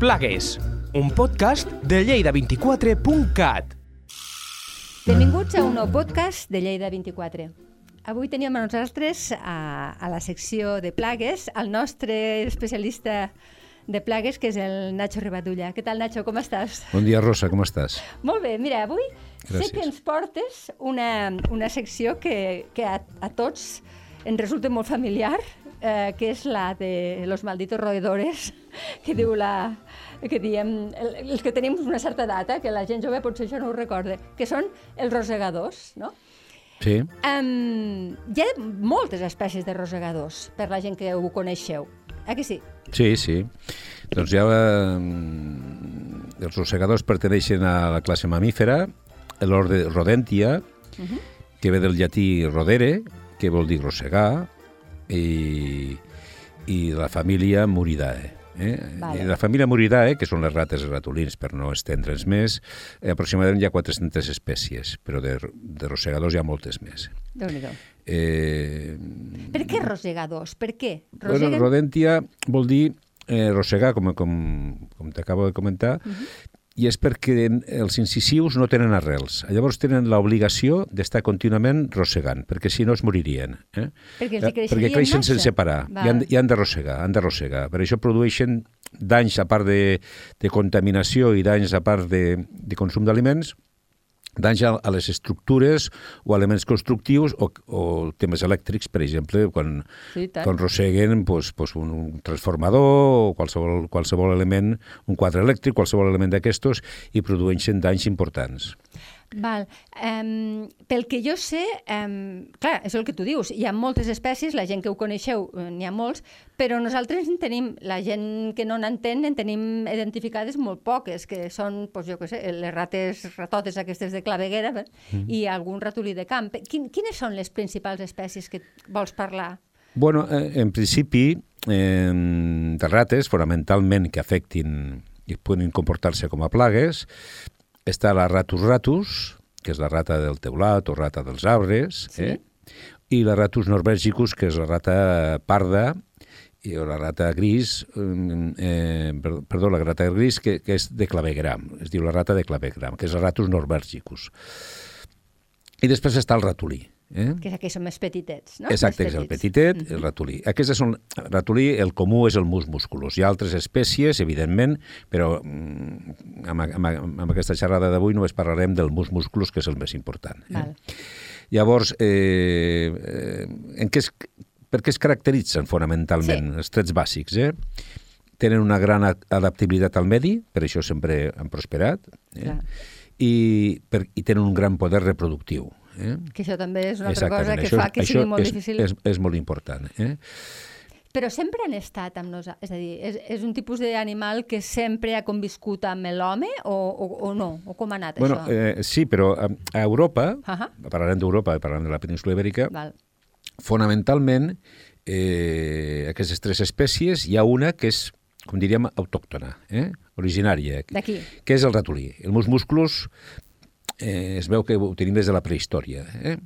Plagues, un podcast de lleida24.cat. Benvinguts a un nou podcast de Lleida 24. Avui teníem a nosaltres a, a la secció de plagues el nostre especialista de plagues, que és el Nacho Ribadulla. Què tal, Nacho? Com estàs? Bon dia, Rosa, com estàs? Molt bé. Mira, avui Gràcies. sé que ens portes una, una secció que, que a, a tots ens resulta molt familiar, eh, que és la de los malditos roedores, que diu la que diem, el, els que tenim una certa data, que la gent jove potser això no ho recorda, que són els rosegadors, no? Sí. Um, hi ha moltes espècies de rosegadors, per la gent que ho coneixeu. Eh que sí? Sí, sí. Doncs ja eh, els rosegadors perteneixen a la classe mamífera, l'ordre Rodentia, Uh -huh. que ve del llatí rodere, que vol dir rosegar, i, i la família Muridae. Eh? Vale. La família Muridae, que són les rates i ratolins, per no estendre'ns més, eh, aproximadament hi ha 400 espècies, però de, de rosegadors hi ha moltes més. déu nhi Eh, Per què rosegadors? Per què? Bueno, Roseguen... rodentia vol dir eh, rosegar, com, com, com t'acabo de comentar, uh -huh. I és perquè els incisius no tenen arrels. Llavors tenen l'obligació d'estar contínuament rosegant, perquè si no es moririen. Eh? Perquè Eh, perquè creixen massa. sense parar Val. i han, i han de rosegar, han de rosegar. Per això produeixen danys a part de, de contaminació i danys a part de, de consum d'aliments, danys a, a les estructures o elements constructius o, o temes elèctrics, per exemple, quan, Sí, tant. quan roseguen pues, pues un transformador o qualsevol, qualsevol element, un quadre elèctric, qualsevol element d'aquestos, i produeixen danys importants. Val. Um, pel que jo sé, um, clar, és el que tu dius, hi ha moltes espècies, la gent que ho coneixeu eh, n'hi ha molts, però nosaltres en tenim, la gent que no n'entén, en tenim identificades molt poques, que són, doncs jo què sé, les rates ratotes aquestes de claveguera mm. i algun ratolí de camp. Quin, quines són les principals espècies que vols parlar? Bueno, eh, en principi, eh, de rates, fonamentalment, que afectin i poden comportar-se com a plagues, està la ratus ratus, que és la rata del teulat o rata dels arbres, Sí. eh? i la ratus norvegicus, que és la rata parda, i, o la rata gris, mm, eh, per- perdó, la rata gris, que, que és de clavegram, es diu la rata de clavegram, que és la ratus norvegicus. I després està el ratolí, eh? Que aquests són més petitets, no? Exacte, és el petitet, el ratolí. Aquestes són, ratolí, el comú és el mus musculus. Hi ha altres espècies, evidentment, però mm, amb, amb, amb aquesta xerrada d'avui només parlarem del mus musculus, que és el més important. Val. Llavors, eh, eh, en què es, per què es caracteritzen fonamentalment Sí. els trets bàsics? Eh? Tenen una gran adaptabilitat al medi, per això sempre han prosperat, eh? Clar. I, per, i tenen un gran poder reproductiu. Eh? Que això també és una altra Exactament, cosa que això, fa que sigui molt és, difícil. És, és molt important. Eh? Però sempre han estat amb nosaltres, és a dir, és, és un tipus d'animal que sempre ha conviscut amb l'home o, o, o no? O com ha anat Bueno, això? eh, sí, però a, a Europa, Ahà. parlarem d'Europa, parlarem de la península ibèrica, Val. fonamentalment, eh, aquestes tres espècies, hi ha una que és, com diríem, autòctona, eh? originària, D'aquí. que és el ratolí. El mus musculus eh, es veu que ho tenim des de la prehistòria, eh?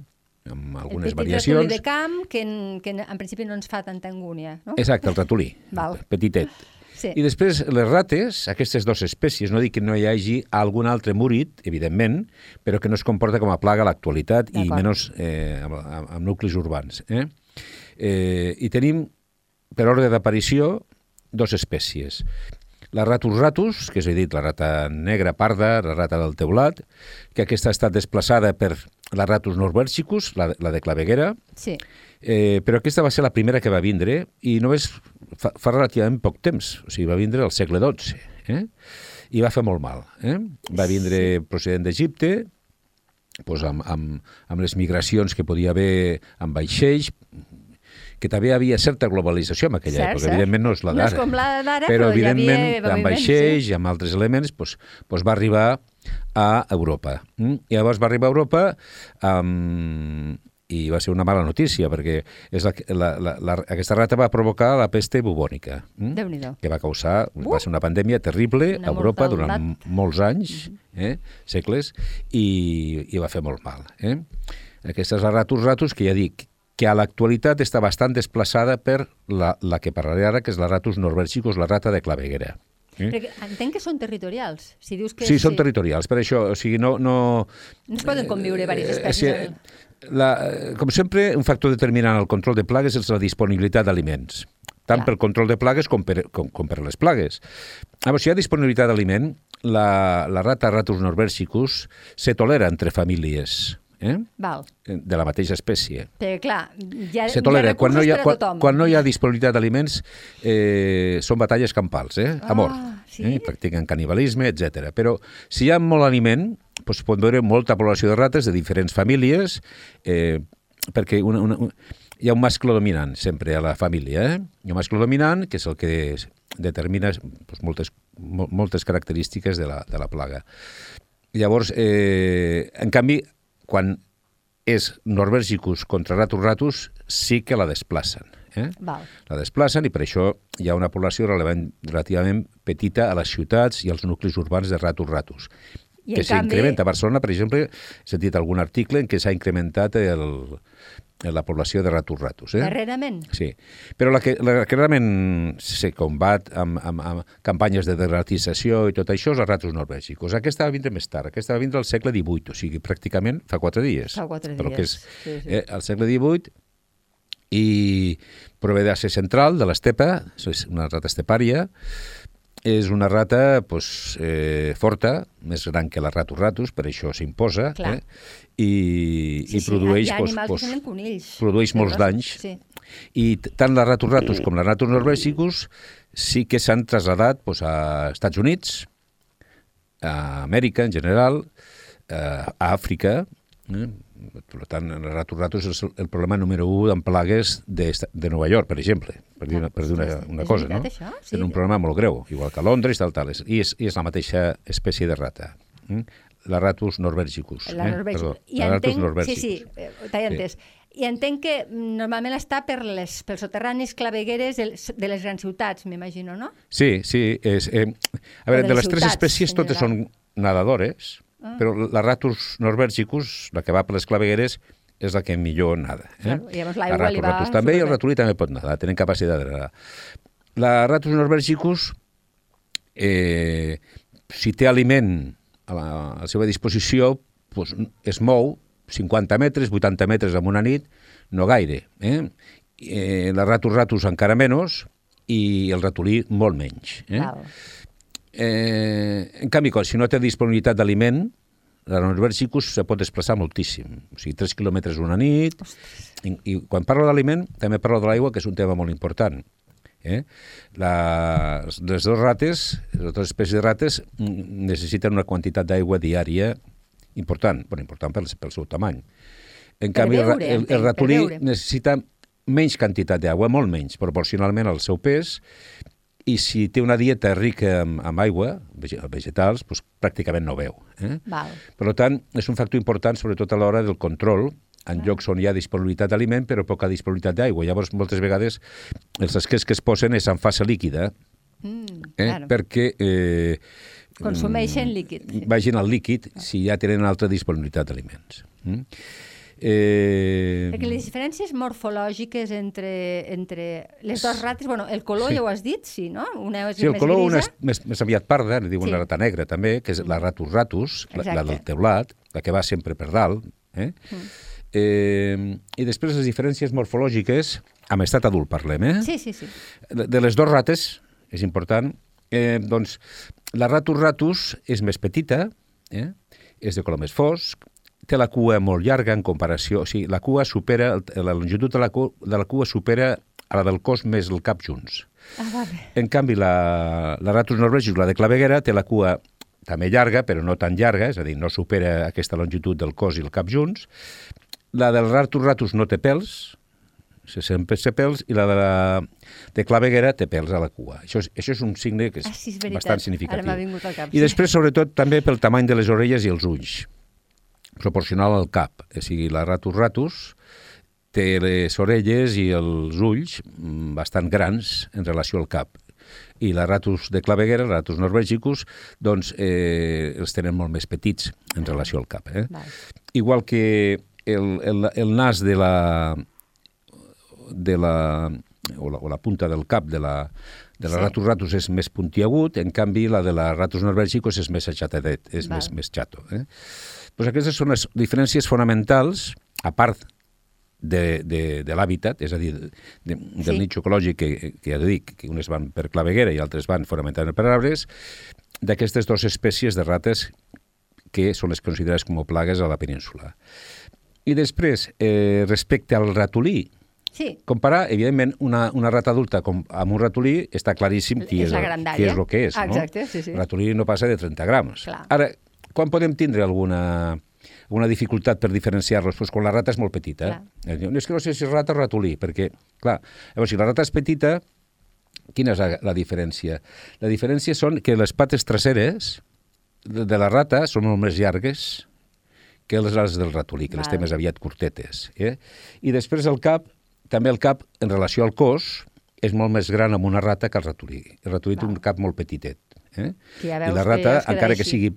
amb algunes el petit variacions. ratolí de camp que en, que en, principi no ens fa tanta angúnia, no? Exacte, el ratolí, Val. petitet. Sí. I després, les rates, aquestes dues espècies, no dic que no hi hagi algun altre murit, evidentment, però que no es comporta com a plaga a l'actualitat i menys eh, amb, amb, amb nuclis urbans. Eh? Eh, I tenim, per ordre d'aparició, dues espècies. La ratus ratus, que és he dit, la rata negra parda, la rata del teulat, que aquesta ha estat desplaçada per la ratus norbergicus, la, la de claveguera, Sí. Eh, però aquesta va ser la primera que va vindre i només fa, fa relativament poc temps, o sigui, va vindre al segle XII, eh? i va fer molt mal. Eh? Va vindre procedent d'Egipte, doncs amb, amb, amb les migracions que podia haver amb vaixells, que també hi havia certa globalització en aquella Cert, època, cert. evidentment no és la No és d'ara. com la d'ara, però, però hi havia evidentment amb vaixells sí. i amb altres elements doncs, doncs va arribar a Europa. Mm? I llavors va arribar a Europa amb, i va ser una mala notícia perquè és la, la, la, la, aquesta rata va provocar la peste bubònica mm? Que va causar, va ser una pandèmia terrible Una a Europa durant molts anys, eh, segles, i, i va fer molt mal. Eh? Aquesta és la ratus ratus que ja dic que a l'actualitat està bastant desplaçada per la, la que parlaré ara, que és la ratus norbergicus, la rata de claveguera. Eh? Perquè entenc que són territorials. Si dius que Sí, són territorials, per això, o sigui, no... No, No es poden conviure diverses eh, espècies. sí, la, com sempre, un factor determinant al control de plagues és la disponibilitat d'aliments, tant Clar. pel control de plagues com per, com, com per les plagues. Llavors, si hi ha disponibilitat d'aliment, la, la rata Ratus norversicus se tolera entre famílies eh? Val. de la mateixa espècie. Perquè, clar, ha, Se tolera. Quan no hi ha, a quan, quan no hi ha disponibilitat d'aliments, eh, són batalles campals, eh? a Ah, mort. sí? Eh? Practiquen canibalisme, etc. Però si hi ha molt aliment, doncs pot veure molta població de rates de diferents famílies, eh, perquè una, una, un- hi ha un mascle dominant sempre a la família. Eh? Hi ha un mascle dominant, que és el que determina doncs, moltes, mo- moltes característiques de la, de la plaga. Llavors, eh, en canvi, quan és Norbergicus contra Ratus ratus, sí que la desplacen. Eh? Val. La desplacen i per això hi ha una població relevant, relativament petita a les ciutats i als nuclis urbans de Ratus ratus. I que en canvi- s'incrementa. A Barcelona, per exemple, he sentit algun article en què s'ha incrementat el, la població de Ratus ratus. Eh? Darrerament. Sí, però la que, la que realment se combat amb, amb, amb campanyes de deratització i tot això és els ratos norvègicos. Aquesta va vindre més tard, aquesta va vindre al segle XVIII, o sigui, pràcticament fa quatre dies. Fa quatre Però dies, que és, sí, sí. Eh, al segle XVIII i prové d'Àsia Central, de l'estepa, és una rata estepària, és una rata pues, eh, forta, més gran que la ratus ratus, per això s'imposa, eh? i, i produeix... Hi ha pues, animals pues, conills. produeix molts danys. Sí. I tant la Ratus Ratus com la Ratus Norvegicus sí que s'han traslladat doncs, a Estats Units, a Amèrica en general, eh, a Àfrica. Eh? Per tant, la Ratus Ratus és el, el problema número 1 en plagues de, de Nova York, per exemple, per dir una, per dir una, una cosa, no? Sí. Tenen un problema molt greu, igual que a Londres, tal, tal. I és, i és la mateixa espècie de rata. Mm? La Ratus norvegicus. La eh? Perdó, I la Ratus entenc, sí, sí, eh, t'he Sí. entès. I entenc que normalment està per les, pels soterranis clavegueres de, les- de les grans ciutats, m'imagino, no? Sí, sí. És, eh, a veure, de de les les tres ciutats, espècies en totes general. són nadadores, Ah. però la Ratus norvegicus, la que va per les clavegueres, és la que millor nada. Eh? Claro, llavors l'aigua La li va ratus també i el ratolí també pot nedar, tenen capacitat de nedar. La Ratus norvegicus, eh, si té aliment a la, a la seva disposició, doncs es mou 50 metres, 80 metres en una nit, no gaire. Eh? Eh, la Ratus ratus encara menys i el ratolí molt menys. Eh? Val. Eh, en canvi, quan, si no té disponibilitat d'aliment, la Norbergicus se pot desplaçar moltíssim. O sigui, 3 quilòmetres una nit. I, I quan parlo d'aliment, també parlo de l'aigua, que és un tema molt important. Eh? La, les dues rates, les dues espècies de rates, mm, necessiten una quantitat d'aigua diària important, bueno, important pel, pel seu tamany. En Per canvi, beure, el, el ratolí necessita menys quantitat d'aigua, molt menys, proporcionalment al seu pes, i si té una dieta rica amb, amb aigua, vege- vegetals, doncs pràcticament no veu. Eh? Val. Per tant, és un factor important, sobretot a l'hora del control, en llocs on hi ha disponibilitat d'aliment però poca disponibilitat d'aigua. Llavors, moltes vegades, els esquers que es posen és en fase líquida, Mm, eh? claro. perquè eh, Consumeixen mm, líquid. Vagin al líquid si ja tenen altra disponibilitat d'aliments. Mm? Eh, Perquè les diferències morfològiques entre, entre les dues rates, bueno, el color Sí. ja ho has dit, sí, no? Una és Sí, el més color una grisa. és més, més aviat parda, li diuen Sí. la rata negra també, que és la ratus ratus, la, la del teulat, la que va sempre per dalt. Eh? Mm. Eh, I després les diferències morfològiques, amb estat adult parlem, eh? Sí, sí, sí. De, de les dues rates, és important, eh, doncs la ratus ratus és més petita, eh? és de color més fosc, té la cua molt llarga en comparació, o sigui, la cua supera, la longitud de la, cua, de la cua supera a la del cos més el cap junts. Ah, vale. En canvi, la, la Ratus norvegis, la de claveguera, té la cua també llarga, però no tan llarga, és a dir, no supera aquesta longitud del cos i el cap junts. La del Ratus ratus no té pèls, se sempre té pèls, i la de, la, de claveguera té pèls a la cua. Això és, això és un signe que és, Ah, sí, és veritat. bastant significatiu. Cap, I sí. després, sobretot, també pel tamany de les orelles i els ulls, proporcional al cap. O sigui, la Ratus ratus té les orelles i els ulls mm, bastant grans en relació al cap. I la ratus de claveguera, la ratus norvegicus, doncs eh, els tenen molt més petits en relació al cap. Eh? Val. Igual que el, el, el nas de la, de la o la, o la punta del cap de la, de la Sí. ratus ratus és més puntiagut, en canvi la de la ratus norbergicus és més achatadet, és Val. més, més chato. Eh? Pues aquestes són les diferències fonamentals, a part de, de, de l'hàbitat, és a dir, de, de, del Sí. nicho ecològic que, que ja dic, que unes van per claveguera i altres van fonamentalment per arbres, d'aquestes dues espècies de rates que són les considerades com a plagues a la península. I després, eh, respecte al ratolí, Sí, comparar, evidentment, una, una rata adulta com, amb un ratolí està claríssim qui És és, qui és el que és. Ah, no? exacte, sí, sí. El ratolí no passa de 30 grams. Clar. Ara, quan podem tindre alguna, alguna dificultat per diferenciar-los? Pues quan la rata és molt petita. Eh, diuen, És que no sé si és rata o ratolí, perquè, clar, llavors, si la rata és petita, quina és la, la diferència? La diferència són que les pates traseres de, de la rata són molt més llargues que les ales del ratolí, que les té Val. més aviat curtetes. Eh? I després el cap, també el cap, en relació al cos, és molt més gran amb una rata que el ratolí. El ratolí té Val. un cap molt petitet. Eh? Que ja I la que rata, queda encara que sigui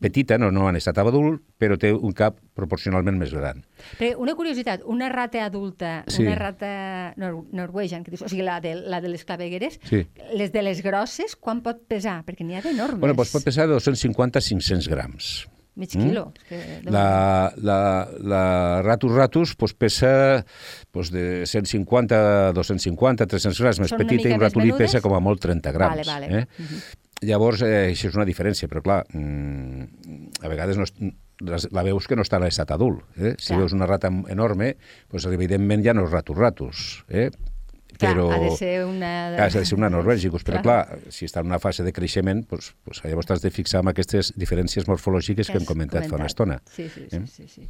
petita, no, no en estat adult, però té un cap proporcionalment més gran. Però una curiositat, una rata adulta, Sí. una rata nor norwegian, que dius, o sigui, la de, la de les clavegueres, Sí. les de les grosses, quan pot pesar? Perquè n'hi ha d'enormes. Bueno, doncs pot pesar de 250 a 500 grams. Mig Mm? quilo. És que. La, la, la Ratus Ratus pues, pesa pues, de 150 a 250, 300 grams més Són i un ratolí menudes? pesa com a molt 30 grams. Vale, vale. Eh? Llavors, eh, això és una diferència, però clar, mm, a vegades no, la veus que no està en l'estat adult. Eh? Si Clar. veus una rata enorme, pues, evidentment ja no és Ratus Ratus. Eh? Clar, però... ha de ser una... Ha de ser una norvègicus, però Clar. clar, si està en una fase de creixement, doncs, doncs llavors t'has de fixar en aquestes diferències morfològiques que hem has comentat, fa una estona. Sí, sí, Eh? sí. sí, sí.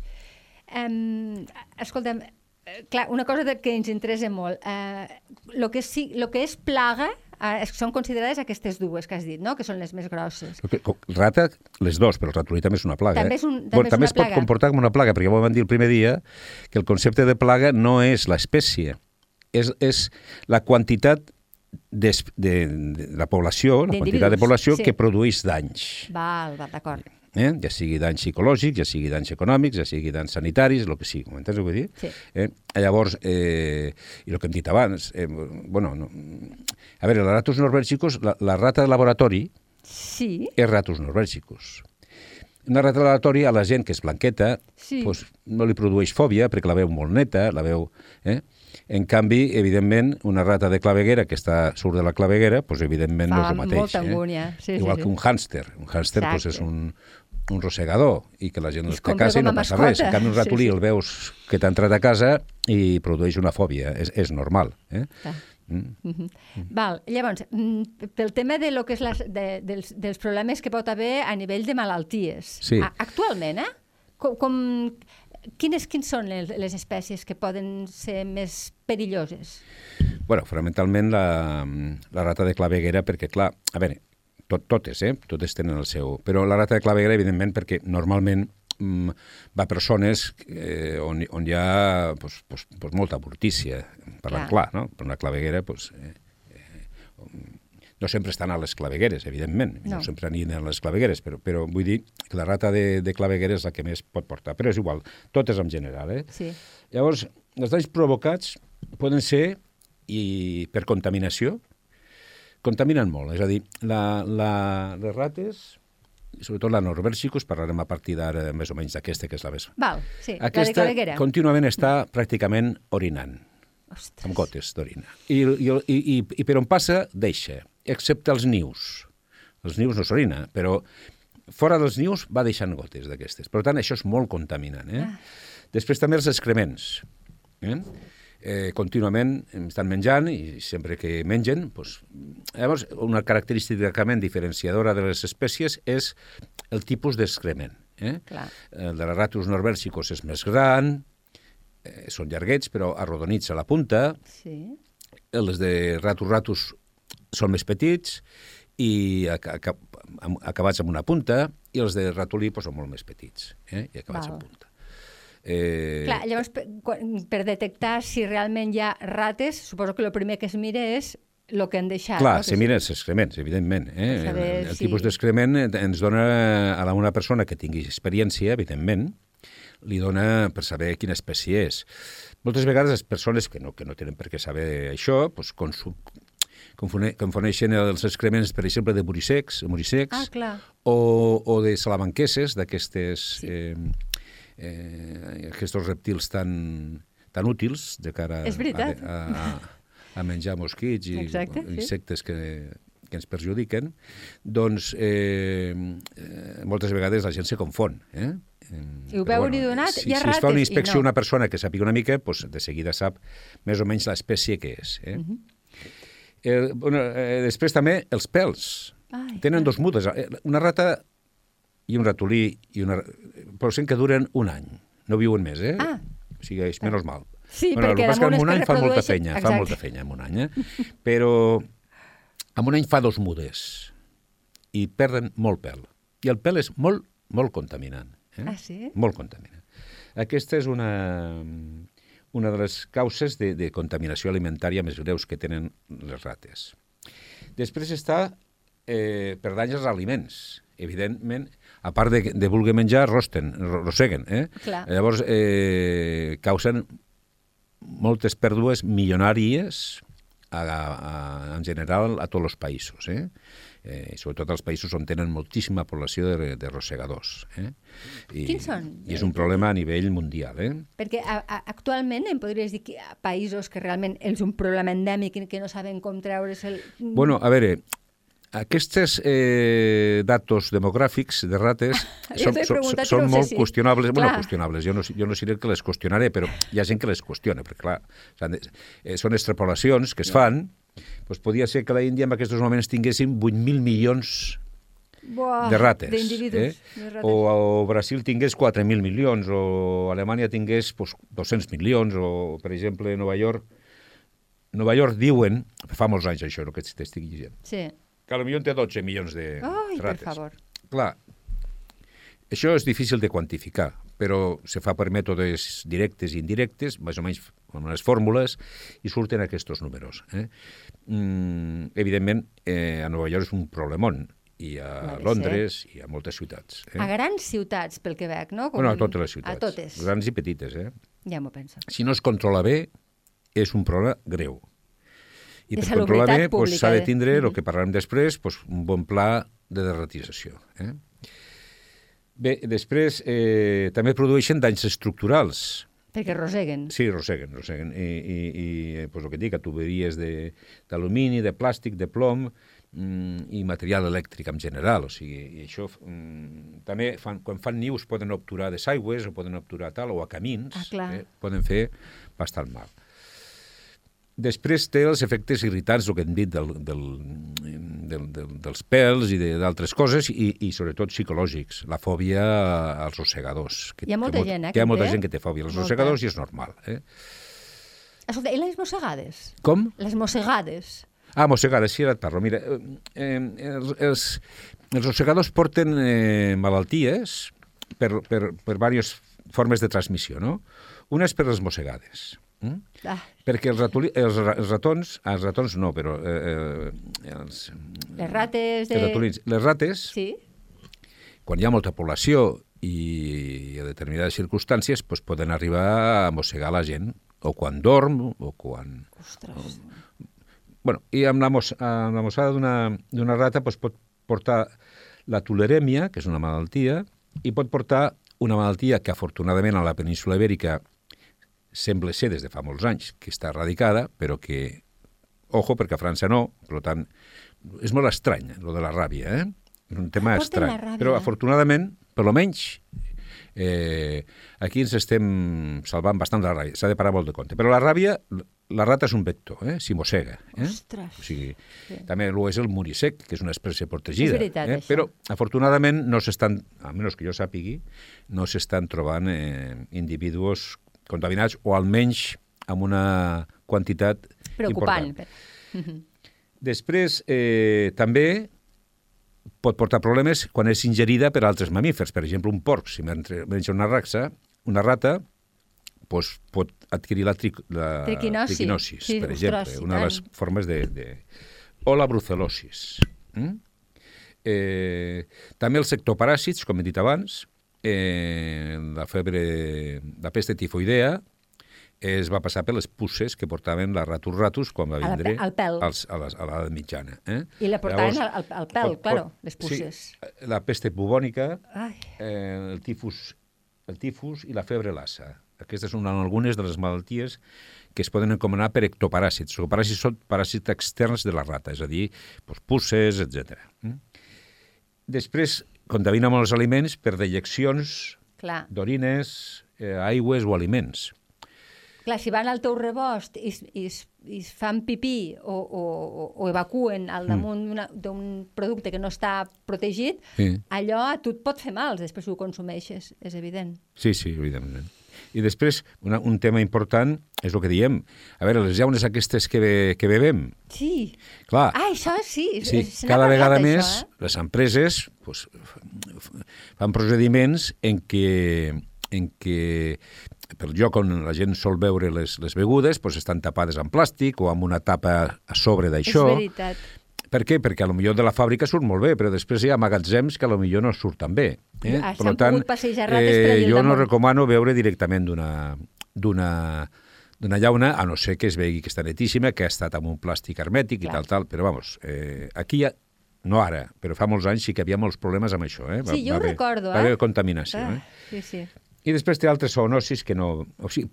Um, escolta'm, eh, clar, una cosa que ens interessa molt, eh, lo, que sí, lo que és plaga eh, són considerades aquestes dues que has dit, no? que són les més grosses. Rata, les dos, però el ratolí també és una plaga. També eh? és un- també Bueno, és també una es pot plaga. comportar com una plaga, perquè vam dir el primer dia, que el concepte de plaga no és l'espècie, és, és la quantitat de, de, de la població, la quantitat de població sí. que produeix danys. Val, val, d'acord. eh? ja sigui danys psicològics, ja sigui danys econòmics, ja sigui danys sanitaris, el que sigui, m'entens el que vull dir? Sí. Eh? Llavors, eh, i el que hem dit abans, eh, bueno, no, a veure, la ratus norbergicus, la, la rata de laboratori Sí, és ratus norbergicus. Una rata de laboratori a la gent que és blanqueta Sí. pues, no li produeix fòbia perquè la veu molt neta, la veu... Eh? En canvi, evidentment, una rata de claveguera que està, surt de la claveguera, pues, evidentment no és Fa el mateix. molta eh? angúnia, sí, sí, Igual sí. que un hàmster. Un hàmster pues, és Exacte. un, un rosegador i que la gent es té a casa i no passa mascota. res. En canvi, un Sí, ratolí sí. el veus que t'ha entrat a casa i produeix una fòbia. És, és normal. Eh? Clar. Mm. Mhm. Val, llavors, mm, pel tema de lo que és les, de, dels, dels problemes que pot haver a nivell de malalties, Sí. a, actualment, eh? Com, com, quines, quins són les, les espècies que poden ser més perilloses? bueno, fonamentalment la, la rata de claveguera, perquè, clar, a veure, tot, totes, eh? Totes tenen el seu... Però la rata de claveguera, evidentment, perquè normalment va a persones eh, on, on hi ha pues, pues, pues molta mortícia, parlant clar, Clar. no? Per una claveguera, pues, eh, eh, no sempre estan a les clavegueres, evidentment, no, No. sempre aniran a les clavegueres, però, però vull dir que la rata de, de claveguera és la que més pot portar, però és igual, totes en general, eh? Sí. Llavors, els danys provocats poden ser i per contaminació, contaminen molt. És a dir, la, la, les rates, i sobretot la norbergicus, parlarem a partir d'ara més o menys d'aquesta, que és la més... Val, sí, la de Aquesta contínuament està pràcticament orinant, Ostres. amb gotes d'orina. I, i, i, i, I per on passa, deixa, excepte els nius. Els nius no s'orina, però fora dels nius va deixant gotes d'aquestes. Per tant, això és molt contaminant. Eh? Després també els excrements. Eh? Eh, contínuament estan menjant i sempre que mengen... Doncs, llavors, una característicament diferenciadora de les espècies és el tipus d'excrement. Eh? Clar. El de la ratus norbergicus és més gran, eh, són llarguets però arrodonits a la punta, Sí. els de ratus ratus són més petits i acabats amb una punta, i els de ratolí pues, són molt més petits eh? i acabats Val. amb punta. Eh, Clar, llavors, per, per detectar si realment hi ha rates, suposo que el primer que es mira és el que han deixat. Clar, no? Se miren els excrements, evidentment. Eh? El, el si- tipus d'excrement ens dona a la- una persona que tingui experiència, evidentment, li dona per saber quina espècie és. Moltes vegades les persones que no, que no tenen per què saber això doncs consum, confone, confoneixen els excrements, per exemple, de murisecs, murisecs Ah, clar. o, o de salamanqueses, d'aquestes sí. eh, eh, aquests reptils tan, tan útils de cara a, a, a menjar mosquits i Exacte, sí. insectes que, que ens perjudiquen, doncs eh, eh, moltes vegades la gent se confon. Eh? I ho veuen i donat, si, hi ha si es fa una inspecció no. una persona que sàpiga una mica, doncs de seguida sap més o menys l'espècie que és. Eh? Mhm. eh, bueno, eh, després també els pèls. Ai, Tenen dos mudes. Eh, Una rata i un ratolí, i una... però sent que duren un any. No viuen més, eh? Ah. O sigui, és menys mal. Sí, bueno, el perquè és que en un any fa molta feina, fa Exacte. molta feina en un any, eh? Però en un any fa dos mudes i perden molt pèl. I el pèl és molt, molt contaminant. Eh? Ah, sí? Molt contaminant. Aquesta és una, una de les causes de, de contaminació alimentària més greus que tenen les rates. Després està eh, per danys als aliments. Evidentment, a part de, de voler menjar, rosten, ro- rosseguen. Eh? Clar. Llavors, eh, causen moltes pèrdues milionàries a, a, en general a tots els països, eh? Eh, sobretot als països on tenen moltíssima població de, de rosegadors. Eh? I, Quins són? I és un problema a nivell mundial. Eh? Perquè a, a, actualment em podries dir que països que realment és un problema endèmic i que no saben com treure's el... Bueno, a veure, aquests eh, datos demogràfics de rates són, són, són no ho sé molt si- qüestionables. Bueno, qüestionables. Jo no, jo no seré el que les qüestionaré, però hi ha gent que les qüestiona, perquè, clar, de, eh, són extrapolacions que es fan. Doncs podria ser que la Índia en aquests moments tinguéssim 8.000 milions Buah, de rates. Eh? de rates. O, o Brasil tingués 4.000 milions, o Alemanya tingués pues, 200 milions, o, per exemple, Nova York... Nova York diuen, fa molts anys això, no que t'estic llegint, Sí. Que potser té 12 milions de Ai, per rates. favor. Clar, això és difícil de quantificar, però se fa per mètodes directes i indirectes, més o menys amb les fórmules, i surten aquests números. Eh? Mm, evidentment, eh, a Nova York és un problemón, i a de Londres, i a moltes ciutats. Eh? A grans ciutats, pel que veig, no? Bueno, a totes les ciutats. A totes. Grans i petites, eh? Ja m'ho penso. Si no es controla bé, és un problema greu. I De per controlar bé doncs, s'ha de pública, eh? tindre, el que parlarem després, doncs, un bon pla de derratització. Eh? Bé, després eh, també produeixen danys estructurals. Perquè roseguen. Sí, roseguen, roseguen. I, i, i eh, pues, el que dic, a tuberies de- d'alumini, de, de plàstic, de plom mm, i material elèctric en general. O sigui, i això mm, també fan, quan fan nius poden obturar de aigües o poden obturar tal, o a camins, Ah, clar. eh, poden fer bastant mal. Després té els efectes irritants, el que hem dit, del, del, del, del, dels pèls i de- d'altres coses, i, i sobretot psicològics. La fòbia als rossegadors. Que, Hi ha molta que, gent, eh, que hi ha molta té. gent que té fòbia als Molta. rossegadors i és normal. Eh? Escolta, i les mossegades? Com? Les mossegades. Ah, mossegades, sí, ara et parlo. Mira, eh, eh, els, els, els rossegadors porten eh, malalties per, per, per diverses formes de transmissió, no? Una és per les mossegades. Mm? Ah, Perquè els, ratoli, els, els ratons, ah, els ratons no, però eh, eh, els, les rates de... els ratolins, les rates, Sí? quan hi ha molta població i a determinades circumstàncies, doncs poden arribar a mossegar la gent, o quan dorm, o quan... Ostres. Bueno, i amb la, mos, amb la mossada d'una- rata doncs pot portar la tulerèmia, que és una malaltia, i pot portar una malaltia que afortunadament a la península ibèrica sembla ser des de fa molts anys que està erradicada, però que, ojo, perquè a França no, per tant, és molt estrany, lo de la ràbia, eh? És un tema porten estrany. Però afortunadament, per lo menys, eh, aquí ens estem salvant bastant de la ràbia. S'ha de parar molt de compte. Però la ràbia, la rata és un vector, eh? si mossega. Eh? Ostres. O sigui, Sí. també ho és el morisec, que és una espècie protegida. És veritat, eh? això. Però, afortunadament, no s'estan, a menys que jo sàpigui, no s'estan trobant eh, individus contaminats, o almenys amb una quantitat Preocupant. important. Després, eh, també pot portar problemes quan és ingerida per altres mamífers. Per exemple, un porc, si menja una raxa, una rata, doncs pot adquirir la, tri la Triquinosi. triquinosis, Sí, per ostres, exemple, i una de tant. les formes de... de... O la brucelosis. Mm? Eh, també el sector paràsits, com he dit abans, eh, la febre, la peste tifoidea, es va passar per les pusses que portaven la ratus ratus quan va vindre al pèl. als, a l'edat mitjana. Eh? I la portaven Llavors, al, al pèl, pot- claro, les pusses. Sí, la peste bubònica, Ai, eh, el, tifus, el tifus i la febre lassa. Aquestes són algunes de les malalties que es poden encomanar per ectoparàsits. Els paràsits són paràsits externs de la rata, és a dir, doncs, pusses, etc. Després, contamina molts aliments per dejeccions d'orines, eh, aigües o aliments. Clar, si van al teu rebost i, i, i fan pipí o, o, o- evacuen al damunt d'una- d'un producte que no està protegit, Sí. allò a tu et pot fer mal després que ho consumeixes, és evident. Sí, sí, evidentment. I després, una, un tema important és el que diem. A veure, les llaunes aquestes que, be, que bebem, Sí. clar, Ah, això sí. sí, cada vegada això, més eh? les empreses pues, fan procediments en què, en què pel lloc on la gent sol beure les, les begudes pues, estan tapades amb plàstic o amb una tapa a sobre d'això. És veritat. Per què? Perquè a lo millor de la fàbrica surt molt bé, però després hi ha magatzems que a lo millor no surten bé. Eh? Ah, per allà al jo no recomano beure directament d'una d'una llauna, a no ser que es vegi que està netíssima, que ha estat amb un plàstic hermètic Clar. i tal, tal. Però, vamos, eh, aquí ja, no ara, però fa molts anys sí que havia molts problemes amb això. Eh? Sí, jo ho haver- recordo, Va haver eh? contaminació. Ah, Eh? sí, sí. I després té altres zoonosis que no... O sigui,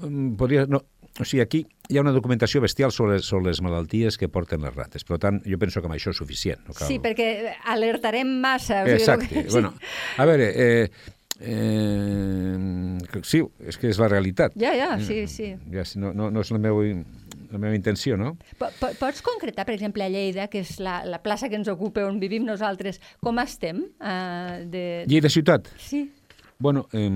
mm, podria, no, o sigui, aquí hi ha una documentació bestial sobre, sobre les malalties que porten les rates. Per tant, jo penso que amb això és suficient. No cal... Sí, perquè alertarem massa. o sigui, Exacte. sí. Bueno, a veure, eh, eh, sí, és que és la realitat. Ja, ja, sí, sí. Ja, no, no, no és la meva, la meva intenció, no? Po- po- Pots concretar, per exemple, a Lleida, que és la, la plaça que ens ocupa, on vivim nosaltres, com estem? Uh, de... Lleida ciutat. Sí, Bueno, eh,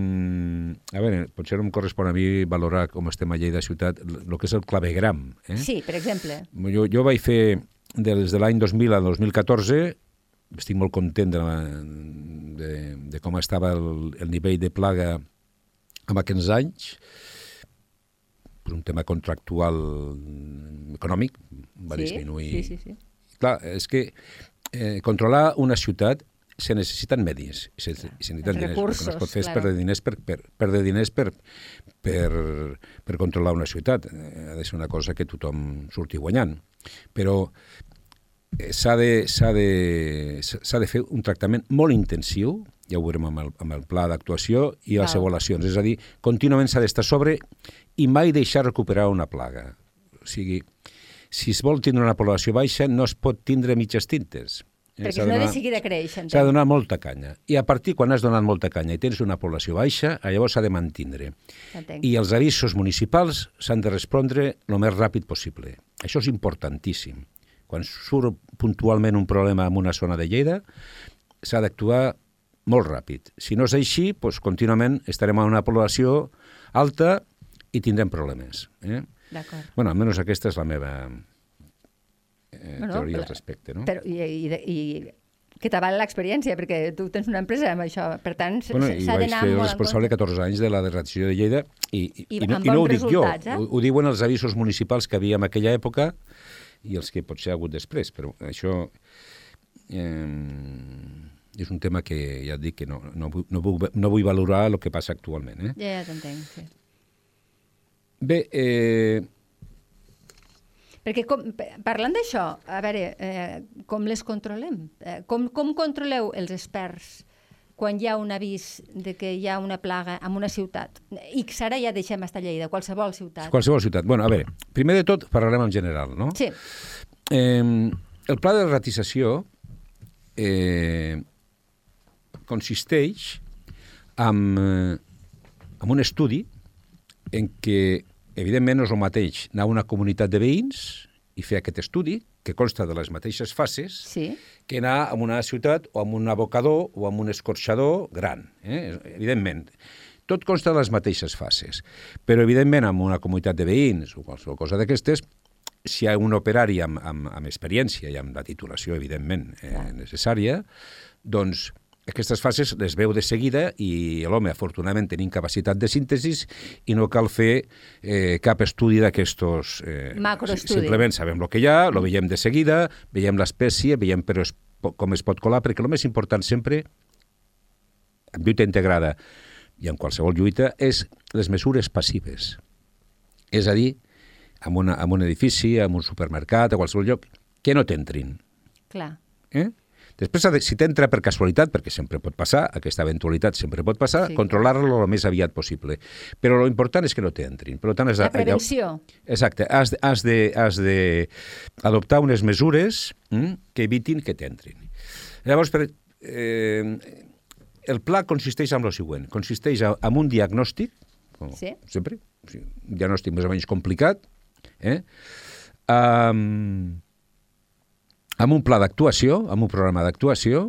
a veure, potser no em correspon a mi valorar com estem a Lleida ciutat, el que és el clavegram. Eh? sí, per exemple. Jo, jo vaig fer des de l'any 2000 al 2014, estic molt content de, la- de, de com estava el, el nivell de plaga en aquests anys, per un tema contractual econòmic, va sí, disminuir. Sí, sí, sí. Clar, és que eh, controlar una ciutat se necessiten medis, se, se necessiten diners. recursos, el que no es pot fer és claro. perdre diners per, per, perdre diners per, per, per controlar una ciutat. Eh, Ha de ser una cosa que tothom surti guanyant. Però eh, s'ha de, s'ha de, s'ha de fer un tractament molt intensiu, ja ho veurem amb el, amb el pla d'actuació i les Val. avaluacions. És a dir, contínuament s'ha d'estar sobre i mai deixar recuperar una plaga. O sigui, si es vol tindre una població baixa, no es pot tindre mitges tintes. Eh, Perquè si no, de seguida creix. S'ha de donar molta canya. I a partir, quan has donat molta canya i tens una població baixa, llavors s'ha de mantindre. Entenc. I els avisos municipals s'han de respondre el més ràpid possible. Això és importantíssim. Quan surt puntualment un problema en una zona de Lleida, s'ha d'actuar molt ràpid. Si no és així, doncs, contínuament estarem en una població alta i tindrem problemes. Eh? D'acord. bueno, almenys aquesta és la meva eh, Bueno, teoria al respecte. No? Però, i, i, i que t'aval l'experiència, perquè tu tens una empresa amb això. Per tant, Bueno, s'ha vaig d'anar molt responsable compte. 14 anys de la derratació de Lleida i, i, I i, no, i no ho dic jo, eh? ho, ho diuen els avisos municipals que havia en aquella època i els que potser ha hagut després, però això eh, és un tema que ja et dic que no, no, vull, no, vull, no vull valorar el que passa actualment. Eh? Ja, ja t'entenc, sí. Bé, eh, Perquè com, parlant d'això, a veure, eh, com les controlem? Eh, com, com controleu els experts quan hi ha un avís de que hi ha una plaga en una ciutat? X, ara ja deixem estar Lleida, qualsevol ciutat. qualsevol ciutat. Bueno, a veure, primer de tot parlarem en general, no? Sí, Eh, el pla de ratització eh, consisteix en, eh, en un estudi en què, evidentment, no és el mateix anar a una comunitat de veïns i fer aquest estudi, que consta de les mateixes fases, sí. que anar a una ciutat o amb un abocador o amb un escorxador gran, eh? evidentment. Tot consta de les mateixes fases, però evidentment amb una comunitat de veïns o qualsevol cosa d'aquestes, si hi ha un operari amb, amb, amb experiència i amb la titulació, evidentment, eh, necessària, doncs aquestes fases les veu de seguida i l'home, afortunadament, tenim capacitat de síntesis i no cal fer eh, cap estudi d'aquestos... Eh, Macroestudi. Simplement sabem el que hi ha, lo veiem de seguida, veiem l'espècie, veiem però es, com es pot colar, perquè el més important sempre, en lluita integrada i en qualsevol lluita, és les mesures passives. És a dir, en, una, en un edifici, en un supermercat, a qualsevol lloc, que no t'entrin. Clar. Eh? Després, si t'entra per casualitat, perquè sempre pot passar, aquesta eventualitat sempre pot passar, Sí. controlar-lo el més aviat possible. Però lo important és que no t'entrin. Per tant, has de, La prevenció. Exacte, has de, has de, has de adoptar unes mesures mm, que evitin que t'entrin. Llavors, per, eh, el pla consisteix en el següent. Consisteix en un diagnòstic, com Sí. sempre, un diagnòstic més o menys complicat, eh? um, amb un pla d'actuació, amb un programa d'actuació,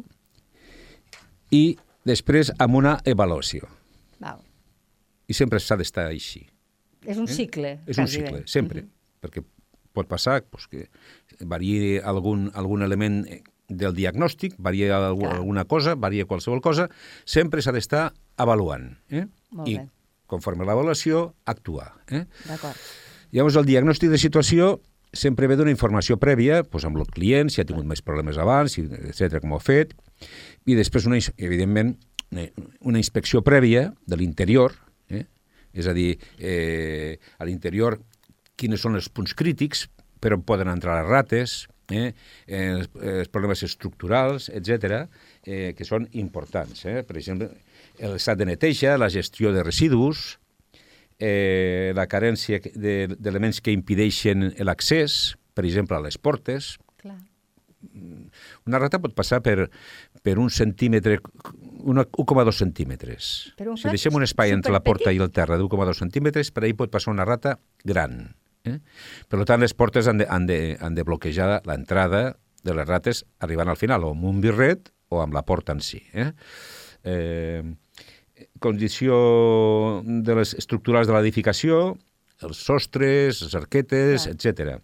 i després amb una avaluació. Val. I sempre s'ha d'estar així. És un cicle. És un quasi bé. cicle, sempre. Perquè pot passar pues, que variï algun, algun element del diagnòstic, varia Clar. alguna cosa, varia qualsevol cosa, sempre s'ha d'estar avaluant. Eh? Molt I, bé. conforme l'avaluació, actuar. Eh? D'acord. Llavors, el diagnòstic de situació sempre ve d'una informació prèvia, doncs, amb el client, si ha tingut més problemes abans, etc com ho ha fet, i després, una, evidentment, una, una inspecció prèvia de l'interior, eh? és a dir, eh, a l'interior quins són els punts crítics per on poden entrar les rates, eh? eh, els, els problemes estructurals, etc, eh, que són importants. Eh? Per exemple, l'estat de neteja, la gestió de residus, eh, la carència que- de- d'elements que impideixen l'accés, per exemple, a les portes. Clar. Una rata pot passar per, per un centímetre, una- 1,2 centímetres. Un si deixem un espai entre la porta superpetit. i el terra de 1,2 centímetres, per ahí pot passar una rata gran. Eh? Per tant, les portes han de, han de, han de bloquejar l'entrada de les rates arribant al final, o amb un birret o amb la porta en si. Eh? Eh, condició de les estructurals de l'edificació, els sostres, les arquetes, Clar. etc.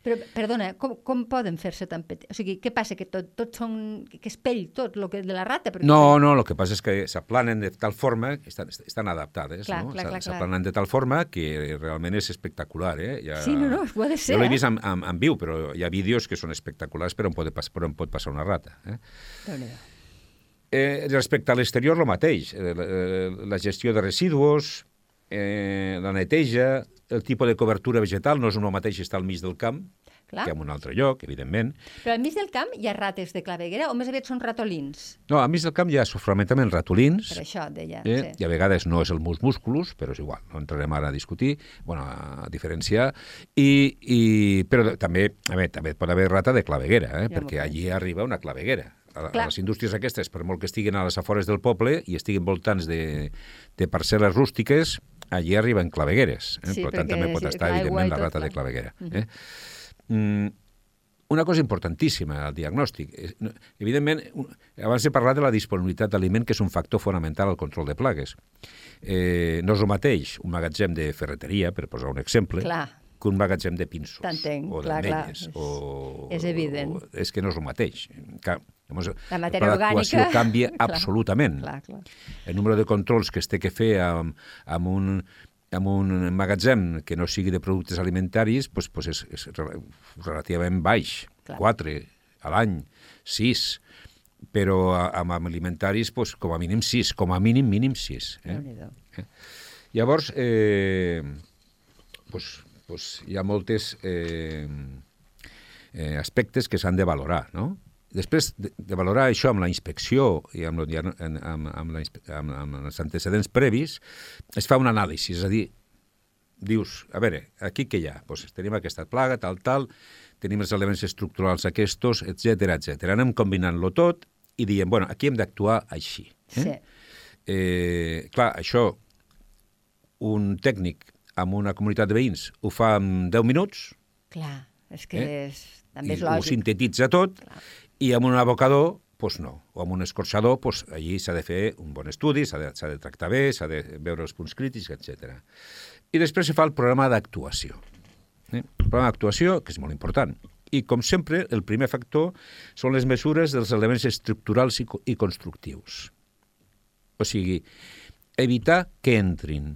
Però, perdona, com, com poden fer-se tan petit? O sigui, què passa? Que tot, tot són... que és pell, tot, lo que de la rata? Però No, no, el que passa és que s'aplanen de tal forma, que estan, estan adaptades, Clar, no? S'aplanen de tal forma que realment és espectacular, eh? Ja... Sí, no, no, ho ha de ser, Jo l'he eh? vist en, en, en viu, però hi ha vídeos que són espectaculars per on pot, per on pot passar una rata. Eh? Déu-n'hi-do. Eh, respecte a l'exterior, el mateix. Eh, la, eh, la gestió de residus, eh, la neteja, el tipus de cobertura vegetal no és el mateix estar al mig del camp Clar. que en un altre lloc, evidentment. Però al mig del camp hi ha rates de claveguera o més aviat són ratolins? No, al mig del camp hi ha fonamentalment ratolins, Per això, deia. Eh? Sí. I a vegades no és el mus músculus, però és igual, no entrarem ara a discutir, bueno, a diferenciar, i, i, però també, a veure, també pot haver rata de claveguera, eh? Ja perquè allí arriba una claveguera. A, a Clar. les indústries aquestes, per molt que estiguin a les afores del poble i estiguin voltants de, de parcel·les rústiques, allí arriben clavegueres. Eh? Sí, per tant, també pot estar, evidentment, la rata de clar. claveguera. Eh? Mm, una cosa importantíssima al diagnòstic. Evidentment, abans he parlat de la disponibilitat d'aliment, que és un factor fonamental al control de plagues. Eh, no és el mateix un magatzem de ferreteria, per posar un exemple, Clar. Que un magatzem de T'entenc, o clar, clar. d'ametlles. O, és evident. O, és que no és el mateix. Que, llavors, La matèria orgànica, canvia clar, absolutament. Clar, clar. El número de controls que es té que fer amb, amb, un, amb un magatzem que no sigui de productes alimentaris pues, pues és, és rel- relativament baix, Clar. quatre a l'any, sis, però a- amb, alimentaris pues, com a mínim sis, com a mínim mínim sis. Eh? Déu-n'hi-do. Llavors, eh, pues, pues hi ha moltes eh, eh, aspectes que s'han de valorar, no? Després de, de valorar això amb la inspecció i amb, en- amb, amb, la, amb, amb els antecedents previs, es fa un anàlisi, és a dir, dius, a veure, aquí què hi ha? Pues tenim aquesta plaga, tal, tal, tenim els elements estructurals aquests, etc etc. Anem combinant-lo tot i diem, bueno, aquí hem d'actuar així. Eh? Sí. Eh, clar, això, un tècnic amb una comunitat de veïns ho fa en 10 minuts, Clar, és que Eh? és, també i és ho lògic. sintetitza tot, Clar. i amb un abocador, doncs no. O amb un escorxador, doncs allí s'ha de fer un bon estudi, s'ha de, de tractar bé, s'ha de veure els punts crítics, etc. I després se fa el programa d'actuació. Eh? El programa d'actuació, que és molt important. I, com sempre, el primer factor són les mesures dels elements estructurals i, i constructius. O sigui, evitar que entrin.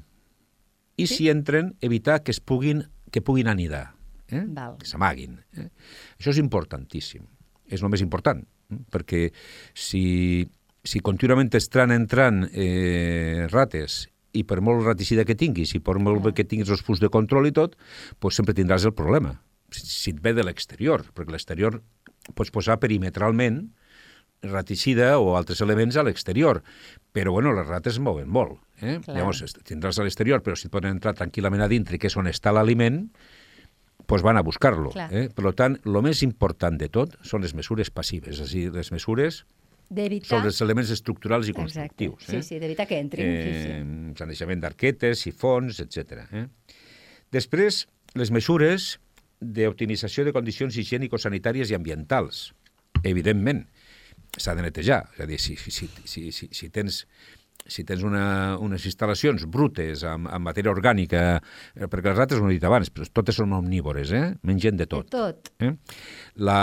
I si entren, evitar que es puguin, que puguin anidar, eh? Val. que s'amaguin. Eh? Això és importantíssim. És el més important, eh? perquè si si contínuament estan entrant eh, rates i per molt raticida que tinguis i per molt bé que tinguis els punts de control i tot, pues sempre tindràs el problema. Si, si et ve de l'exterior, perquè l'exterior pots posar perimetralment raticida o altres elements a l'exterior. Però, bueno, les rates es mouen molt. Eh? Clar. Llavors, tindràs a l'exterior, però si et poden entrar tranquil·lament a dintre, que és on està l'aliment, pues van a buscar-lo. Eh? Per tant, el més important de tot són les mesures passives, és a dir, les mesures són els elements estructurals i Exacte. constructius. Sí, eh? sí, d'evitar que entrin. sí, sí. eh, sanejament d'arquetes, sifons, etc. Eh? Després, les mesures d'optimització de condicions higiènico-sanitàries i ambientals. Evidentment, s'ha de netejar. És a dir, si, si, si, si, si tens si tens una, unes instal·lacions brutes amb, amb matèria orgànica, eh, perquè les rates ho he dit abans, però totes són omnívores, eh? mengen de tot. De tot. Eh? La,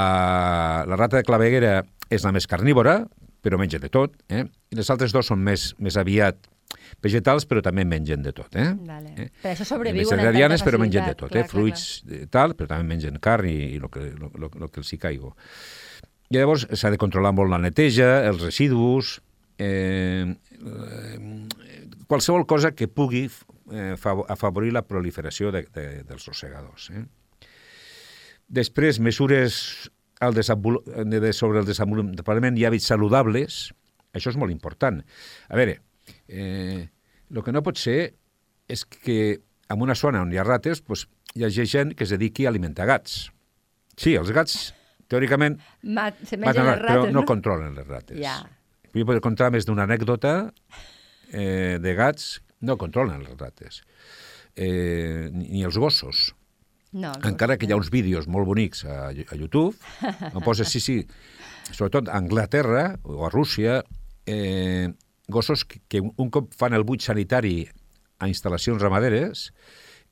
la rata de claveguera és la més carnívora, però menja de tot, eh? i les altres dues són més, més aviat vegetals, però també mengen de tot. Eh? Vale. Eh? Per això sobreviuen amb vegetarianes, tanta però mengen de tot, Clar, eh? fruits de tal, però també mengen carn i, i el que, lo, lo, lo que els hi caigo. I llavors s'ha de controlar molt la neteja, els residus, eh, eh, qualsevol cosa que pugui eh, fav- afavorir la proliferació de, de, dels rossegadors. Eh? Després, mesures al de, sobre el desenvolupament i hàbits saludables, això és molt important. A veure, eh, que no pot ser és que en una zona on hi ha rates pues, hi hagi gent que es dediqui a alimentar gats. Sí, els gats, teòricament, Ma se maten les rates, però no no? controlen les rates. Ja. Jo puc contar més d'una anècdota eh, de gats, no controlen les rates. Eh, ni, els gossos. No, Encara que hi ha uns vídeos molt bonics a, a YouTube, on posa, sí, sí, sobretot a Anglaterra o a Rússia, eh, gossos que, que un cop fan el buit sanitari a instal·lacions ramaderes,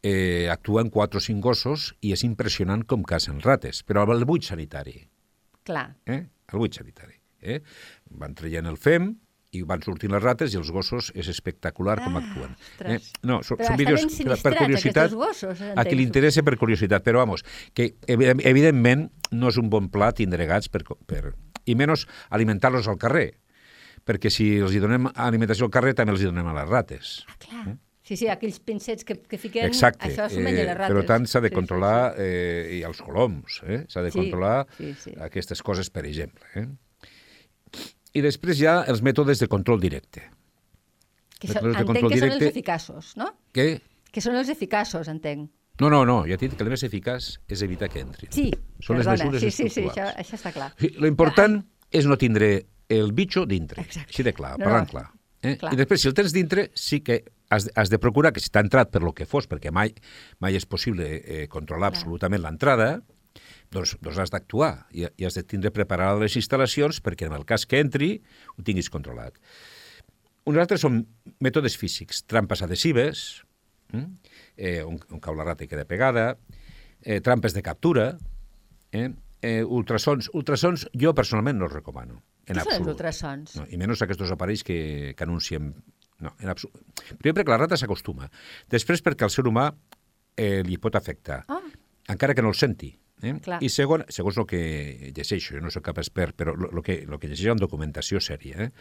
eh, actuen quatre o cinc gossos i és impressionant com cacen rates, però el buit sanitari Clar. eh? el buit sanitari. Eh? Van traient el fem i van sortint les rates i els gossos és espectacular com Ah, actuen. ostres. No, són, Però són vídeos per sinistrats, curiositat, gossos, a qui li interessa per curiositat, però vamos, que evi- evidentment no és un bon pla tindre gats per, per, i menys alimentar-los al carrer, perquè si els hi donem alimentació al carrer també els hi donem a les rates. Ah, clar. Sí, sí, aquells pincets que, que fiquen... Exacte. Això s'ho mengen les rates. per tant, s'ha de Sí, sí, controlar, eh, i els coloms, eh? s'ha de Sí, controlar sí, sí. aquestes coses, per exemple. Eh? I després hi ha els mètodes de control directe. Que de entenc control que són directe. els eficaços, no? Què? Que són els eficaços, entenc. No, no, no, ja t'he dit que el més eficaç és evitar que entrin. Sí, Són les perdona, mesures sí, sí, sí, això, això està clar. Sí, lo important és no tindre el bitxo dintre, Exacte. així de clar, No, parlant no, clar. Eh? clar. I després, si el tens dintre, sí que has, has de procurar que si t'ha entrat per lo que fos, perquè mai, mai és possible eh, controlar Clar. absolutament l'entrada, doncs, doncs has d'actuar i, i has de tindre preparades les instal·lacions perquè en el cas que entri ho tinguis controlat. Uns altres són mètodes físics, trampes adhesives, mm? eh, on, on cau la rata i queda pegada, eh, trampes de captura, eh, eh, ultrasons. Ultrasons jo personalment no els recomano. En Què són els ultrasons? No, I menys aquests aparells que, que anunciem. No, en absolut. Primer perquè la rata s'acostuma. Després perquè al ser humà eh, li pot afectar, Ah. encara que no el senti. Eh? Clar. I segon, segons el que llegeixo, jo no sóc cap expert, però el que, lo que llegeixo en documentació sèria, eh?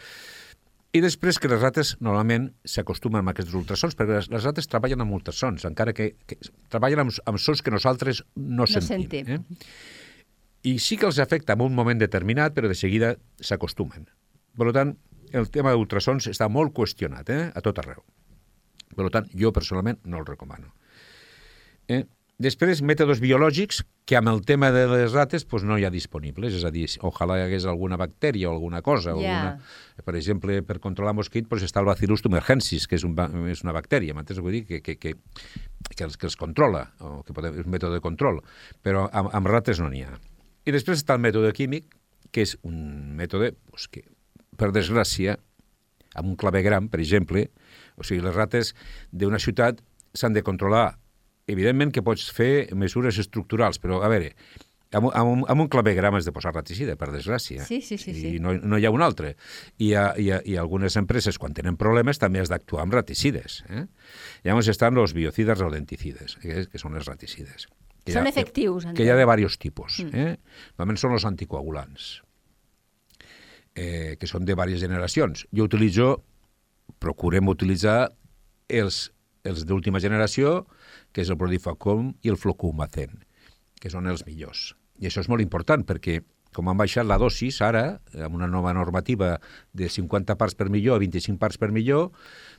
I després que les rates normalment s'acostumen amb aquests ultrasons, perquè les, les rates treballen amb ultrasons, encara que, que treballen amb, amb sons que nosaltres no, No sentim. sentim. Eh? I sí que els afecta en un moment determinat, però de seguida s'acostumen. Per tant, el tema d'ultrasons està molt qüestionat eh? a tot arreu. Per tant, jo personalment no el recomano. Eh? Després, mètodes biològics que amb el tema de les rates pues, no hi ha disponibles. És a dir, ojalà hi hagués alguna bactèria o alguna cosa. Ja. alguna... Per exemple, per controlar mosquit pues, està el Bacillus thumergensis, que és, un, és una bactèria, m'entens? Vull dir que, que, que, que, els, que els controla, o que podem, és un mètode de control, però amb, amb rates no n'hi ha. I després està el mètode químic, que és un mètode pues, que, per desgràcia, amb un clavegram, per exemple, o sigui, les rates d'una ciutat s'han de controlar. Evidentment que pots fer mesures estructurals, però, a veure, amb, amb, un, amb un clavegram has de posar raticida, per desgràcia. Sí, sí, sí, sí. I no, no hi ha un altre. I, a, i, a, I algunes empreses, quan tenen problemes, també has d'actuar amb raticides. Eh? Llavors estan els biocides rodenticides, que, que són les raticides. Que Són ha- efectius, Que hi ha de diversos tipus. Eh? Normalment són els anticoagulants. Eh, que són de diverses generacions. Jo utilitzo, procurem utilitzar els, els d'última generació, que és el Prodifacom i el Flocumacen, que són els millors. I això és molt important perquè com han baixat la dosis ara, amb una nova normativa de 50 parts per millor a 25 parts per millor,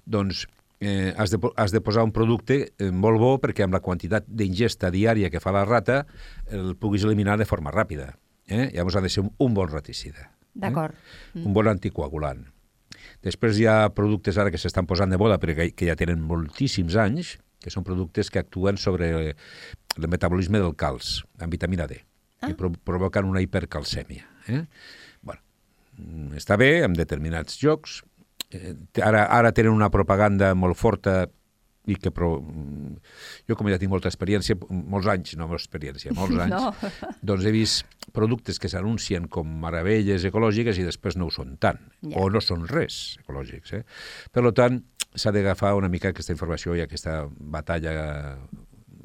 doncs eh, has, de, has de posar un producte eh, molt bo perquè amb la quantitat d'ingesta diària que fa la rata el puguis eliminar de forma ràpida. Eh? Llavors ha de ser un, un bon raticida. D'acord. Eh? Un bon anticoagulant. Després hi ha productes ara que s'estan posant de moda perquè que ja tenen moltíssims anys, que són productes que actuen sobre el metabolisme del calç, amb vitamina D, ah. i pro provoquen una hipercalcèmia. Eh? Bueno, mm, està bé en determinats jocs. Eh, ara, ara tenen una propaganda molt forta i que pro... jo com ja tinc molta experiència, molts anys, no molta experiència, molts anys, no. doncs he vist productes que s'anuncien com meravelles ecològiques i després no ho són tant, ja. o no són res ecològics. Eh? Per tant, s'ha d'agafar una mica aquesta informació i aquesta batalla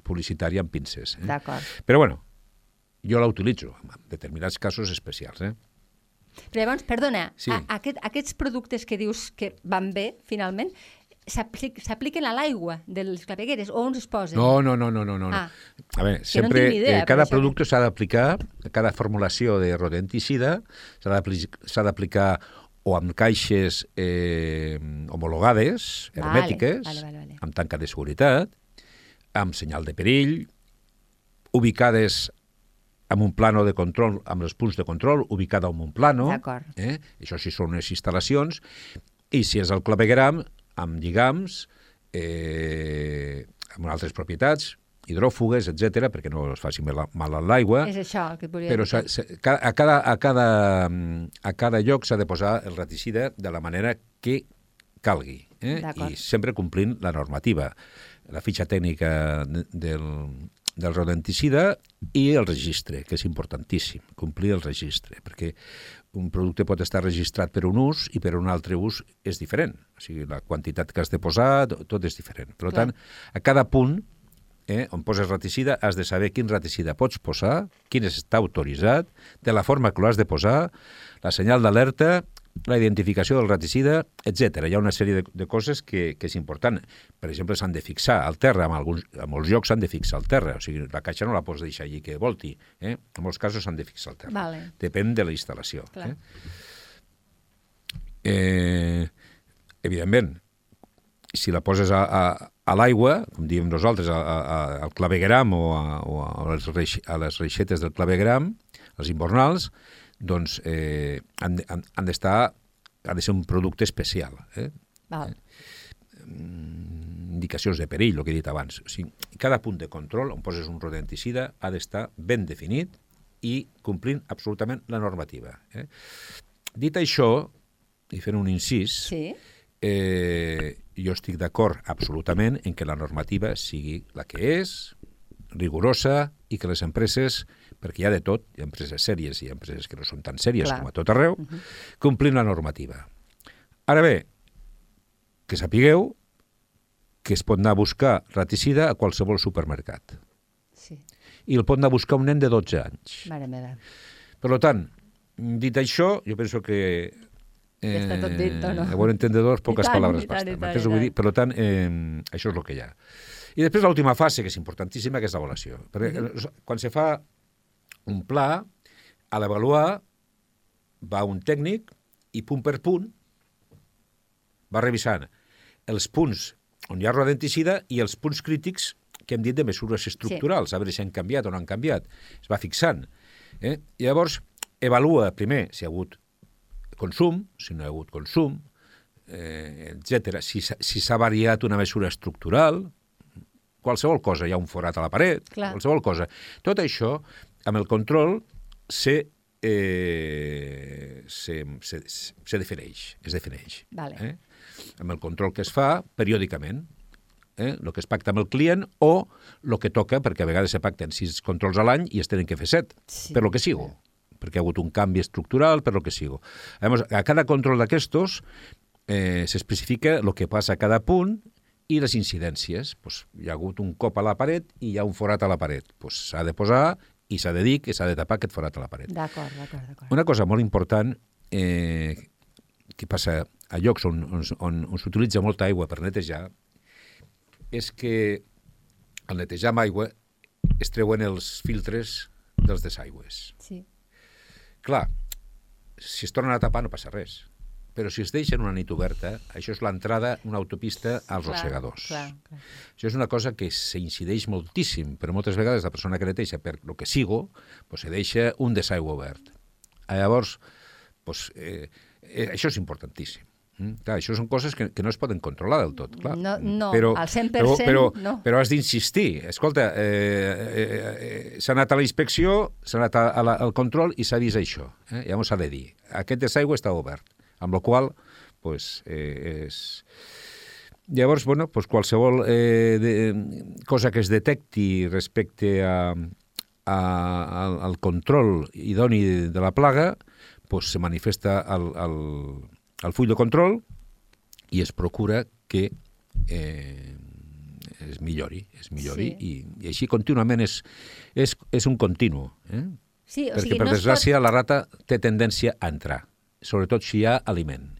publicitària amb pinces. Eh? D'acord. Però bueno, jo la utilitzo en determinats casos especials. Eh? Però llavors, perdona, Sí. a, aquest, aquests productes que dius que van bé, finalment, s'apliquen a l'aigua de les clavegueres o on es posen? No, no, no, no, no. no. Ah. A veure, no sempre, ni idea, eh, cada producte s'ha d'aplicar, cada formulació de rodenticida s'ha d'apli- s'ha d'aplicar o amb caixes eh, homologades, Vale, hermètiques, vale, vale, vale. amb tanca de seguretat, amb senyal de perill, ubicades amb un plano de control, amb els punts de control, ubicada en un plano. Eh? Això sí són unes instal·lacions. I si és el clavegram, amb lligams, eh, amb altres propietats, hidròfugues, etc perquè no es faci mal, a l'aigua. És això el que volia Però dir. ca- a cada, a, cada, a cada lloc s'ha de posar el raticida de la manera que calgui, eh? I sempre complint la normativa, la fitxa tècnica de- del, del rodenticida i el registre, que és importantíssim, complir el registre, perquè un producte pot estar registrat per un ús i per un altre ús és diferent. O sigui, la quantitat que has de posar, to- tot és diferent. Per Clar. tant, a cada punt eh, on poses raticida, has de saber quin raticida pots posar, quin està autoritzat, de la forma que l'has de posar, la senyal d'alerta, la identificació del raticida, etc. Hi ha una sèrie de, de coses que, que és important. Per exemple, s'han de fixar al terra, en, alguns, en molts llocs s'han de fixar al terra, o sigui, la caixa no la pots deixar allí que volti. Eh? En molts casos s'han de fixar al terra. Vale. Depèn de la instal·lació. Clar. Eh? Eh, evidentment, si la poses a, a, a l'aigua, com diem nosaltres, a, a, a- al clavegram o, a, o a, les reix, a les reixetes del clavegram, els invernals, doncs eh, han, han, han d'estar ha de ser un producte especial. Eh? Val. indicacions de perill, el que he dit abans. O sigui, cada punt de control on poses un rodenticida ha d'estar ben definit i complint absolutament la normativa. Eh? Dit això, i fent un incís, Sí. eh, jo estic d'acord absolutament en que la normativa sigui la que és, rigorosa, i que les empreses, perquè hi ha de tot, hi ha empreses sèries i empreses que no són tan sèries Clar. com a tot arreu, complint la normativa. Ara bé, que sapigueu que es pot anar a buscar raticida a qualsevol supermercat. Sí. I el pot anar a buscar un nen de 12 anys. Mare meva. Per tant, dit això, jo penso que... Ja està tot dit, o no? A bon entendedor, poques tant, paraules basten. M'entens vull dir? Per tant, eh, això és el que hi ha. I després l'última fase, que és importantíssima, que és l'avaluació. Perquè eh, quan se fa un pla, a l'avaluar va un tècnic i punt per punt va revisant els punts on hi ha rodenticida i els punts crítics que hem dit de mesures estructurals, a veure si han canviat o no han canviat. Es va fixant. Eh? I llavors evalua primer si hi ha hagut consum, si no hi ha hagut consum, eh, etc. Si, s'ha- si variat una mesura estructural, qualsevol cosa, hi ha un forat a la paret, Clar. qualsevol cosa. Tot això, amb el control, se, eh, se, se, se defineix, es defineix. Vale. Eh? Amb el control que es fa periòdicament, eh? el que es pacta amb el client o el que toca, perquè a vegades se pacten sis controls a l'any i es tenen que fer set, Sí. per lo que sigo, perquè ha hagut un canvi estructural, per lo que sigo. Llavors, a cada control d'aquestos eh, s'especifica el que passa a cada punt i les incidències. Pues, hi ha hagut un cop a la paret i hi ha un forat a la paret. Pues, s'ha de posar i s'ha de dir que s'ha de tapar aquest forat a la paret. D'acord, d'acord, d'acord. Una cosa molt important eh, que passa a llocs on, on, on, on s'utilitza molta aigua per netejar, és que al netejar amb aigua es treuen els filtres dels desaigües. Sí. Clar, si es tornen a tapar no passa res, però si es deixen una nit oberta, això és l'entrada, una autopista als Clar, rosegadors. clar, clar. Això és una cosa que s'incideix moltíssim, però moltes vegades la persona que neteja per lo que sigo, pues, se deixa un desaigüe obert. Ah, Llavors, pues, eh, eh, això és importantíssim. Mm? Clar, això són coses que, que no es poden controlar del tot, clar. No- no, però, al 100% però, però, no. però has d'insistir. Escolta, eh, eh, eh, s'ha anat a la inspecció, s'ha anat a, la, al control i s'ha vist això. Eh? M'ho s'ha de dir. Aquest desaigüe està obert, amb la qual pues, eh, és... Llavors, bueno, pues qualsevol eh, de, cosa que es detecti respecte a, a, al, al control idoni de, de la plaga, pues se manifesta al, al, al full de control i es procura que eh, es millori, es millori Sí. i, i així contínuament és, és, és un continu. Eh? Sí, o Perquè, sigui, per no es desgràcia, la rata té tendència a entrar, sobretot si hi ha aliment.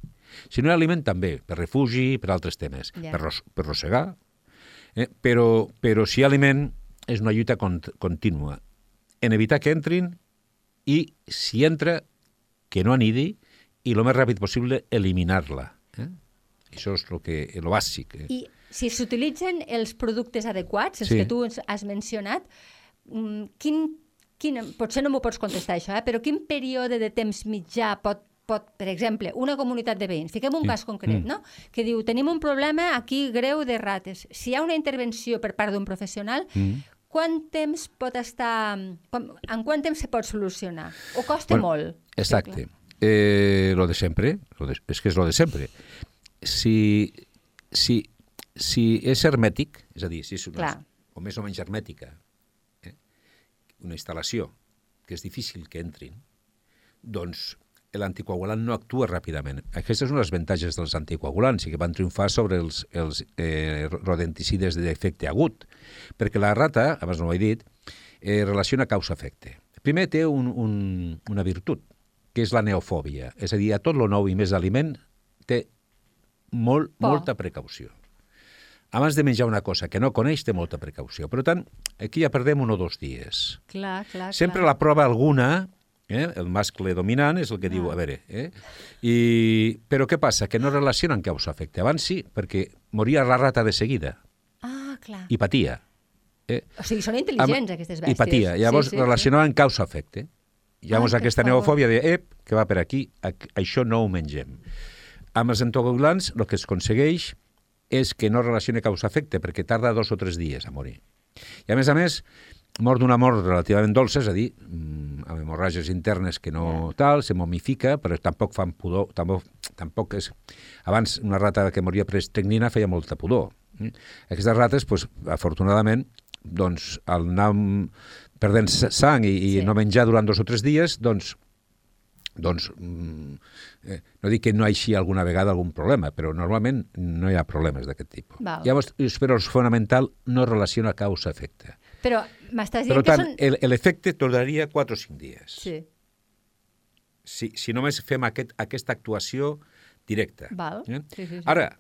Si no hi ha aliment, també, per refugi, per altres temes, Ja. per, ros per rossegar. Eh? Però, però si hi ha aliment, és una lluita cont contínua en evitar que entrin i, si entra, que no anidi i el més ràpid possible eliminar-la. Eh? Això és el que, el bàsic. Eh? I si s'utilitzen els productes adequats, els Sí. que tu has mencionat, mm, quin, quin, potser no m'ho pots contestar això, eh? però quin període de temps mitjà pot, pot, per exemple, una comunitat de veïns, fiquem un Sí. cas concret, Mm. no? que diu, tenim un problema aquí greu de rates. Si hi ha una intervenció per part d'un professional, Mm. quant temps pot estar... Com, en quant temps se pot solucionar? O costa Bueno, molt? Exacte. Eh, lo de sempre, lo de, és que és lo de sempre. Si, si, si és hermètic, és a dir, si és una, Clar. o més o menys hermètica, eh, una instal·lació que és difícil que entrin, doncs l'anticoagulant no actua ràpidament. Aquesta és una de les avantatges dels anticoagulants i que van triomfar sobre els, els eh, rodenticides d'efecte agut, perquè la rata, abans no ho he dit, eh, relaciona causa-efecte. Primer té un, un, una virtut, que és la neofòbia, és a dir, a tot lo nou i més aliment té molt, Por. molta precaució. Abans de menjar una cosa que no coneix, té molta precaució. Per tant, aquí ja perdem un o dos dies. Clar, clar, Sempre clar. la prova alguna, eh? el mascle dominant és el que diu, a veure, eh? I, però què passa? Que no relacionen causa-efecte. Abans sí, perquè moria la rata de seguida Ah, clar. i patia. Eh? O sigui, són intel·ligents, aquestes bèsties. I patia. Llavors sí, sí, relacionaven causa-efecte. Llavors que aquesta neofòbia de, ep, que va per aquí, això no ho mengem. Amb els anticoagulants el que es aconsegueix és que no relacione causa-efecte, perquè tarda dos o tres dies a morir. I a més a més, mor d'una mort relativament dolça, és a dir, mm, amb hemorràgies internes que no tal, se momifica, però tampoc fan pudor, tampoc, tampoc és... Abans una rata que moria per estricnina feia molta pudor. Mm? Aquestes rates, doncs, afortunadament, doncs, al anar perdent sa- sang i, i Sí. no menjar durant dos o tres dies, doncs, doncs mm, eh, no dic que no hi hagi alguna vegada algun problema, però normalment no hi ha problemes d'aquest tipus. Val. Llavors, però és fonamental no relaciona causa-efecte. Però m'estàs Per dient tant, que són... el- l'efecte tardaria 4 o 5 dies. Sí, Si, si només fem aquest, aquesta actuació directa. val. Eh? Sí, sí, sí. Ara,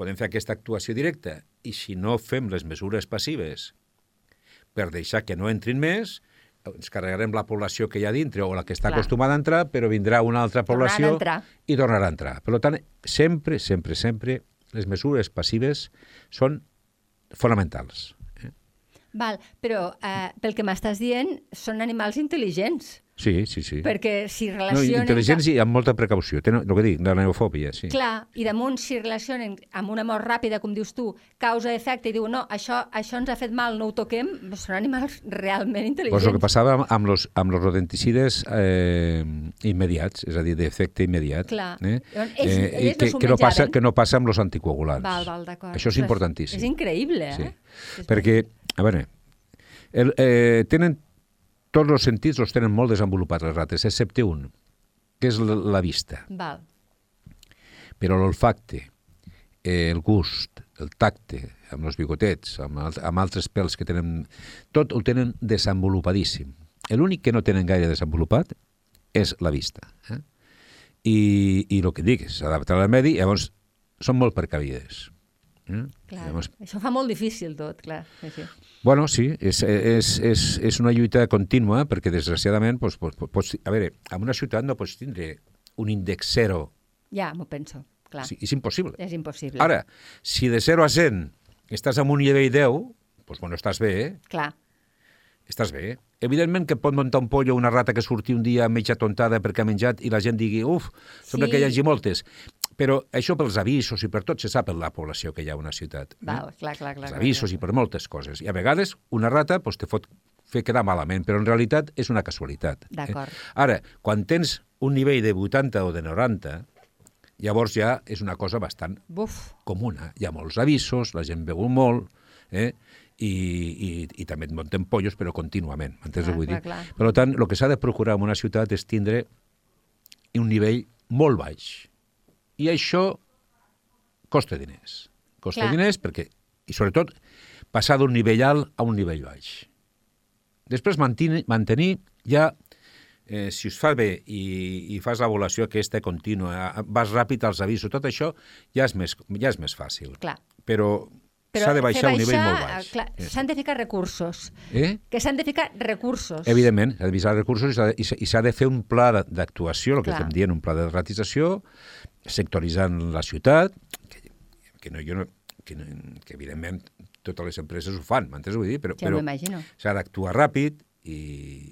podem fer aquesta actuació directa i si no fem les mesures passives per deixar que no entrin més, ens carregarem la població que hi ha dintre o la que està Clar. acostumada a entrar, però vindrà una altra població entrar. i tornarà a entrar. Per tant, sempre, sempre, sempre, les mesures passives són fonamentals. Val, però eh, pel que m'estàs dient, són animals intel·ligents, Sí, sí, sí. perquè si No, relacionen... intel·ligents i amb molta precaució. Tenen, el que dic, la neofòbia, sí. Clar, i damunt si relacionen amb una mort ràpida, com dius tu, causa-efecte, i diu, no, això, això ens ha fet mal, no ho toquem, són animals realment intel·ligents. Pues el que passava amb- los, amb los rodenticides eh, immediats, és a dir, d'efecte immediat. Clar. Eh? Ells- eh, ells no que, s'ho que, no passa, que no passa amb els anticoagulants. Val, val, d'acord. Això és importantíssim. És increïble, Sí. eh? És Perquè, a veure, el, eh, tenen tots els sentits els tenen molt desenvolupats les rates, excepte un, que és la, la vista. Val, Però l'olfacte, eh, el gust, el tacte, amb els bigotets, amb, al- amb altres pèls que tenen... Tot ho tenen desenvolupadíssim. L'únic que no tenen gaire desenvolupat és la vista. Eh? i, i el que dic, s'adapten al medi, llavors són molt precavides. Eh? Clar, Llavors, això fa molt difícil tot, clar. Sí, sí. Bueno, sí, és, és, és, és una lluita contínua perquè, desgraciadament, doncs, pots, pots, a veure, en una ciutat no pots tindre un índex zero. Ja, m'ho penso, clar. Sí, és impossible. És impossible. Ara, si de 0 a 100 estàs en un nivell 10, doncs, bueno, estàs bé, eh? Clar, estàs bé. Evidentment que pot muntar un pollo una rata que surti un dia mitja tontada perquè ha menjat i la gent digui, uf, sembla Sí. que hi hagi moltes. Però això pels avisos i per tot se sap per la població que hi ha una ciutat. eh? val, clar, clar, clar. Els clar, avisos clar. i per moltes coses. I a vegades una rata doncs, te fot fer quedar malament, però en realitat és una casualitat. eh? D'acord. Ara, quan tens un nivell de 80 o de 90, llavors ja és una cosa bastant Buf, comuna. Hi ha molts avisos, la gent veu molt, eh? I, i, i també et munten pollos, però contínuament, m'entens Clar, què vull dir? clar, clar. Per tant, el que s'ha de procurar en una ciutat és tindre un nivell molt baix. I això costa diners. Costa Clar. diners perquè, i sobretot, passar d'un nivell alt a un nivell baix. Després mantenir, mantenir ja, eh, si us fa bé i, i fas l'avaluació aquesta contínua, vas ràpid als avisos, tot això ja és més, ja és més fàcil. clar. Però, Però s'ha de baixar a un nivell molt baix. Eh, S'han de ficar recursos. Eh? Que s'han de ficar recursos. Evidentment, s'ha de visar recursos i s'ha de, i de fer un pla d'actuació, el que estem dient, un pla de ratització, sectoritzant la ciutat, que, que, no, jo no, que, no, que evidentment totes les empreses ho fan, m'entens vull dir? Però, Ja però s'ha d'actuar ràpid i,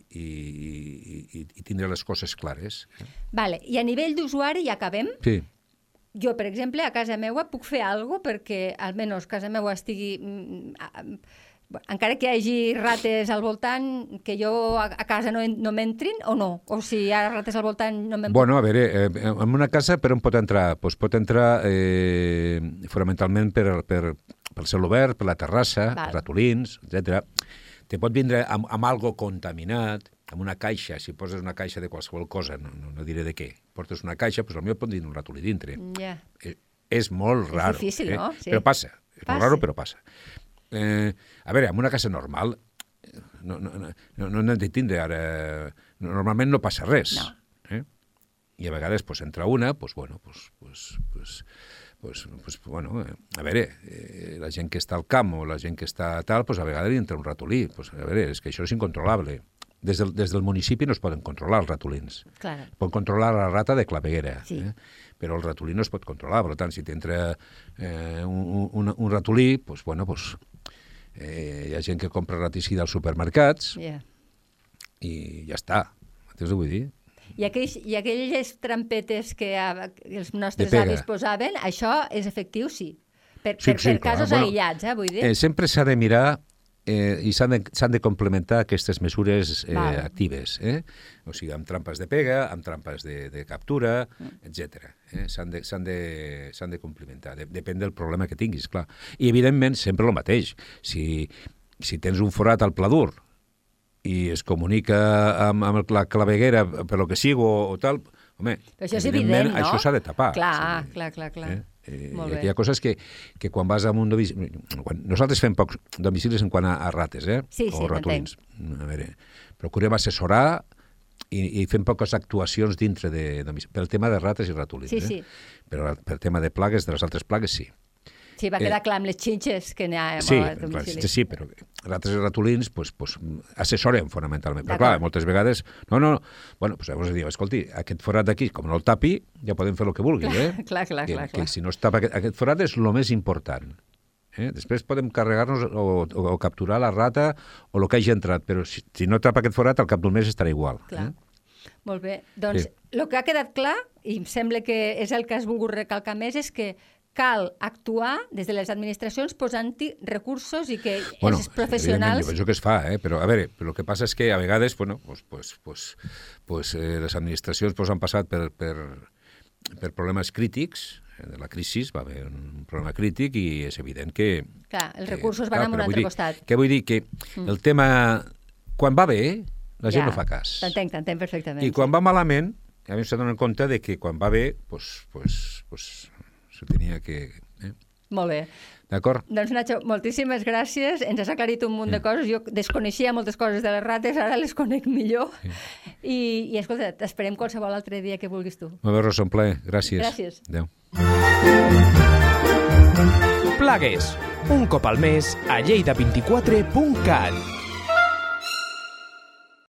i, i, i, tindre les coses clares. eh? Vale. I a nivell d'usuari ja acabem. Sí. Jo, per exemple, a casa meua puc fer alguna perquè almenys casa meua estigui... mm, a- encara que hi hagi rates al voltant, que jo a, a casa no, no m'entrin o no? O si hi ha rates al voltant no me'n Bueno, a veure, eh, en una casa per on pot entrar? Pues pot entrar eh, fonamentalment per, per, pel celobert, per la terrassa, Val. els ratolins, etc. Te pot vindre amb, amb algo contaminat, amb una caixa, si poses una caixa de qualsevol cosa, no, no, no diré de què, portes una caixa, doncs potser pot vindre un ratolí dintre. Ja. Eh, és molt És raro. difícil, eh? no? Sí. Però passa. És Passa. molt raro, però passa. Eh, a veure, en una casa normal no, no, no, no, no hem de tindre ara... Normalment no passa res. No. Eh? I a vegades pues, entra una, pues, bueno, pues, pues, pues, pues, pues, bueno, eh, a veure, eh, la gent que està al camp o la gent que està tal, pues, a vegades hi entra un ratolí. Pues, a veure, és que això és incontrolable. Des del, des del municipi no es poden controlar els ratolins. Clar. Pot controlar la rata de claveguera, Sí. eh? però el ratolí no es pot controlar. Per tant, si t'entra eh, un, un, un ratolí, pues, bueno, pues, eh, hi ha gent que compra raticida als supermercats Ja. i ja està. Entens què vull dir? I, aquells, I aquelles trampetes que, a, que els nostres avis posaven, això és efectiu, sí. Per, Sí, per, sí, per clar, casos bueno, aïllats, eh, vull dir. Eh, sempre s'ha de mirar eh, i s'han de, de complementar aquestes mesures eh, Val. actives, eh? o sigui, amb trampes de pega, amb trampes de, de captura, etc. Eh? S'han de, de, de complementar, de, depèn del problema que tinguis, clar. I, evidentment, sempre el mateix. Si, si tens un forat al pla dur i es comunica amb, amb la claveguera per lo que sigui o, o tal, home, Però això és evidentment, evident, no? això s'ha de tapar. Clar, Sí. clar, clar, clar. Eh? Eh, Molt bé. hi ha coses que, que quan vas a un domicili... Quan, nosaltres fem pocs domicilis en quant a, a rates, eh? Sí, sí, o ratolins. A veure, procurem assessorar i, i fem poques actuacions dintre de domicili, pel tema de rates i ratolins. Sí, eh? sí. Però per tema de plagues, de les altres plagues, sí. Sí, va quedar clar amb les xinxes que n'hi ha Eh, Sí, clar, domicili. sí, sí, però i ratolins pues, pues, assessorem fonamentalment. Però clar, moltes vegades... No, no, no. Bueno, pues llavors diu, escolti, aquest forat d'aquí, com no el tapi, ja podem fer el que vulgui, eh? clar, clar, que, clar, que clar. si no es tapa aquest, aquest forat és el més important. Eh? Després podem carregar-nos o, o, o capturar la rata o el que hagi entrat, però si, si no tapa aquest forat, al cap d'un mes estarà igual. Clar. Eh? Molt bé. Doncs Sí. el que ha quedat clar, i em sembla que és el que has volgut recalcar més, és que cal actuar des de les administracions posant-hi recursos i que Bueno, els professionals... jo penso que es fa, eh? però a veure, però el que passa és que a vegades, bueno, pues, pues, pues, pues, eh, les administracions pues, han passat per, per, per problemes crítics, eh, de la crisi va haver un problema crític i és evident que... Clar, els que- recursos van a un altre dir, costat. Què vull dir? Que el tema... Quan va bé, la gent Ja, no fa cas. T'entenc, t'entenc perfectament. I quan va malament, a mi se donen compte de que quan va bé, pues, pues, pues, se tenia que... Eh? Molt bé. D'acord? Doncs, Nacho, moltíssimes gràcies. Ens has aclarit un munt de coses. Jo desconeixia moltes coses de les rates, ara les conec millor. I, i escolta, t'esperem qualsevol altre dia que vulguis tu. Molt bé, Rosa, un plaer. Gràcies. Gràcies. Adéu. Plagues, un cop al mes a lleida24.cat.